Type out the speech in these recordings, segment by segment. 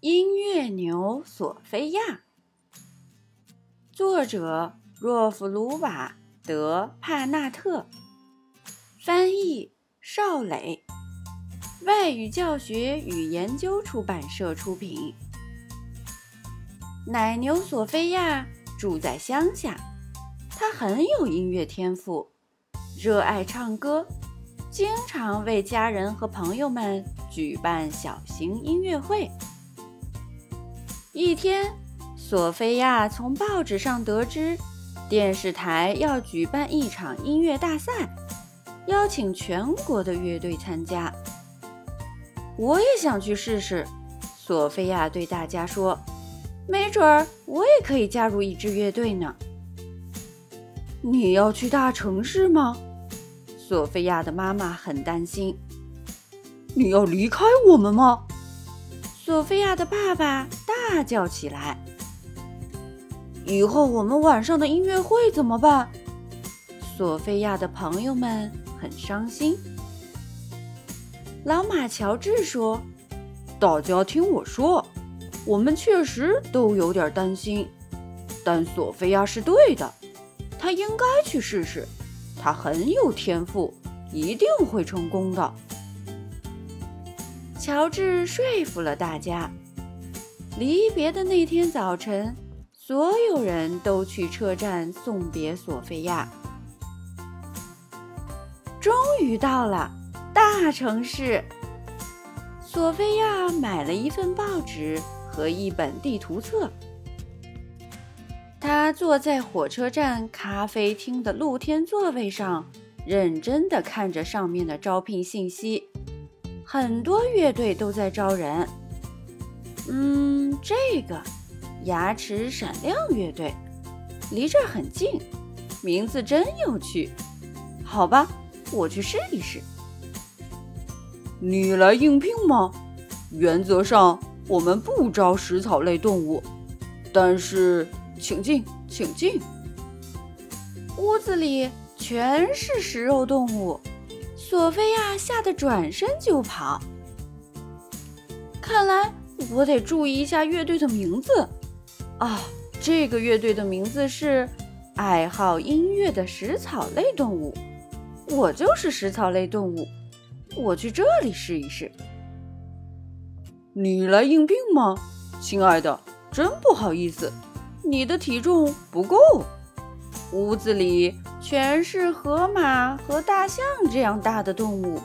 音乐牛索菲亚，作者若弗鲁瓦德帕纳特，翻译邵磊，外语教学与研究出版社出品。奶牛索菲亚住在乡下，她很有音乐天赋，热爱唱歌，经常为家人和朋友们举办小型音乐会。一天，索菲亚从报纸上得知，电视台要举办一场音乐大赛，邀请全国的乐队参加。我也想去试试，索菲亚对大家说：“没准儿我也可以加入一支乐队呢。”你要去大城市吗？索菲亚的妈妈很担心。你要离开我们吗？索菲亚的爸爸大叫起来：“以后我们晚上的音乐会怎么办？”索菲亚的朋友们很伤心。老马乔治说：“大家听我说，我们确实都有点担心，但索菲亚是对的，她应该去试试，她很有天赋，一定会成功的。”乔治说服了大家。离别的那天早晨，所有人都去车站送别索菲亚。终于到了大城市，索菲亚买了一份报纸和一本地图册。她坐在火车站咖啡厅的露天座位上，认真地看着上面的招聘信息。很多乐队都在招人。嗯，这个牙齿闪亮乐队离这儿很近，名字真有趣。好吧，我去试一试。你来应聘吗？原则上我们不招食草类动物，但是请进，请进。屋子里全是食肉动物。索菲亚吓得转身就跑。看来我得注意一下乐队的名字。啊，这个乐队的名字是“爱好音乐的食草类动物”。我就是食草类动物。我去这里试一试。你来应聘吗，亲爱的？真不好意思，你的体重不够。屋子里。全是河马和大象这样大的动物，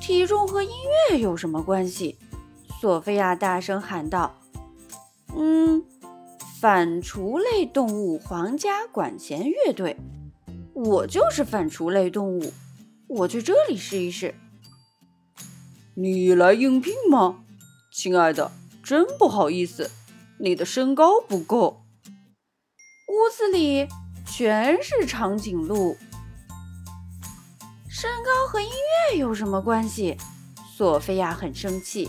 体重和音乐有什么关系？索菲亚大声喊道：“嗯，反刍类动物皇家管弦乐队，我就是反刍类动物，我去这里试一试。”你来应聘吗，亲爱的？真不好意思，你的身高不够。屋子里。全是长颈鹿，身高和音乐有什么关系？索菲亚很生气。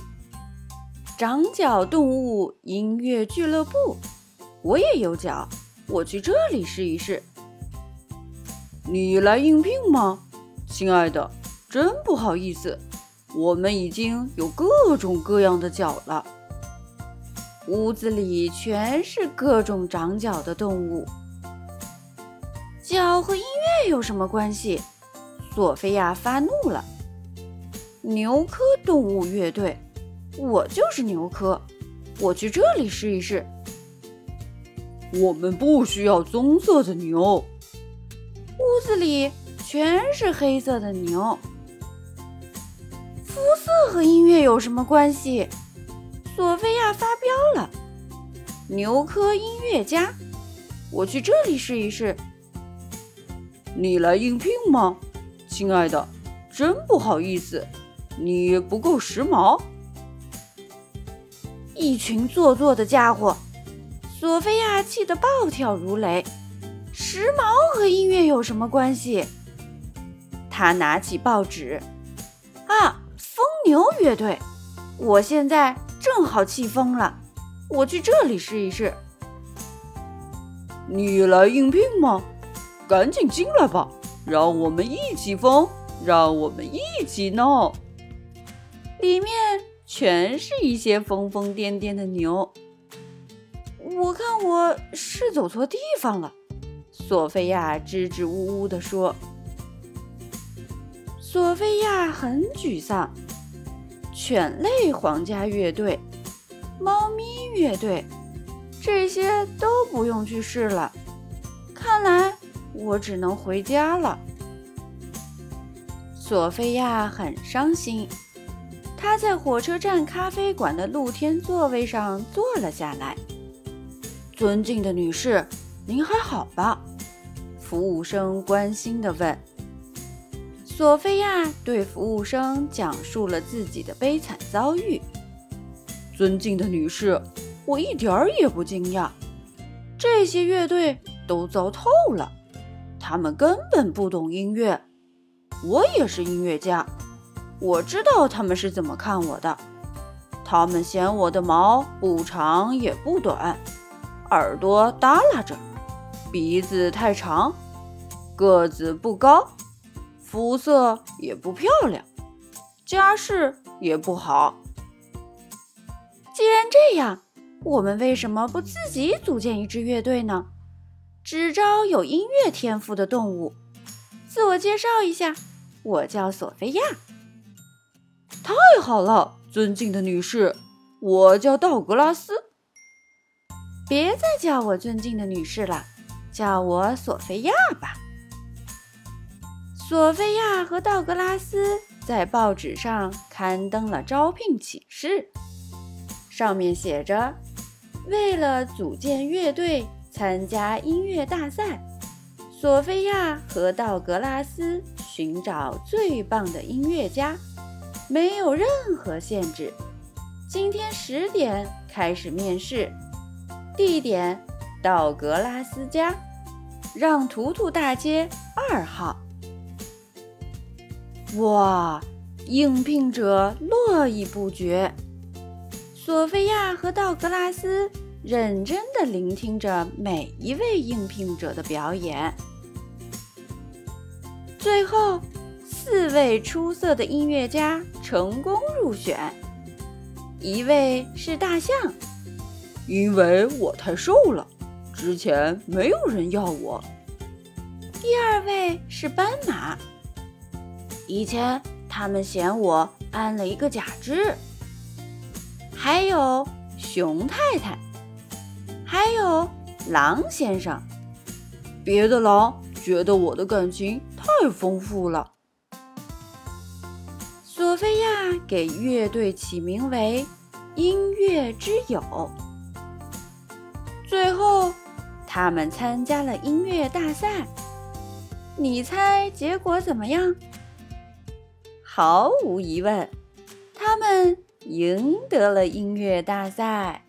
长角动物音乐俱乐部，我也有脚，我去这里试一试。你来应聘吗，亲爱的？真不好意思，我们已经有各种各样的脚了。屋子里全是各种长角的动物。脚和音乐有什么关系？索菲亚发怒了。牛科动物乐队，我就是牛科，我去这里试一试。我们不需要棕色的牛。屋子里全是黑色的牛。肤色和音乐有什么关系？索菲亚发飙了。牛科音乐家，我去这里试一试。你来应聘吗，亲爱的？真不好意思，你不够时髦。一群做作的家伙！索菲亚气得暴跳如雷。时髦和音乐有什么关系？他拿起报纸，啊，疯牛乐队！我现在正好气疯了，我去这里试一试。你来应聘吗？赶紧进来吧，让我们一起疯，让我们一起闹。里面全是一些疯疯癫癫的牛。我看我是走错地方了，索菲亚支支吾吾地说。索菲亚很沮丧。犬类皇家乐队、猫咪乐队，这些都不用去试了。看来我只能回家了。索菲亚很伤心，她在火车站咖啡馆的露天座位上坐了下来。尊敬的女士，您还好吧？服务生关心地问。索菲亚对服务生讲述了自己的悲惨遭遇。尊敬的女士，我一点儿也不惊讶。这些乐队都糟透了，他们根本不懂音乐。我也是音乐家，我知道他们是怎么看我的。他们嫌我的毛不长也不短，耳朵耷拉着，鼻子太长，个子不高。肤色也不漂亮，家世也不好。既然这样，我们为什么不自己组建一支乐队呢？只招有音乐天赋的动物。自我介绍一下，我叫索菲亚。太好了，尊敬的女士，我叫道格拉斯。别再叫我尊敬的女士了，叫我索菲亚吧。索菲亚和道格拉斯在报纸上刊登了招聘启事，上面写着：“为了组建乐队、参加音乐大赛，索菲亚和道格拉斯寻找最棒的音乐家，没有任何限制。今天十点开始面试，地点：道格拉斯家，让图图大街二号。”哇！应聘者络绎不绝。索菲亚和道格拉斯认真地聆听着每一位应聘者的表演。最后，四位出色的音乐家成功入选。一位是大象，因为我太瘦了，之前没有人要我。第二位是斑马。以前他们嫌我安了一个假肢，还有熊太太，还有狼先生。别的狼觉得我的感情太丰富了。索菲亚给乐队起名为“音乐之友”。最后，他们参加了音乐大赛。你猜结果怎么样？毫无疑问，他们赢得了音乐大赛。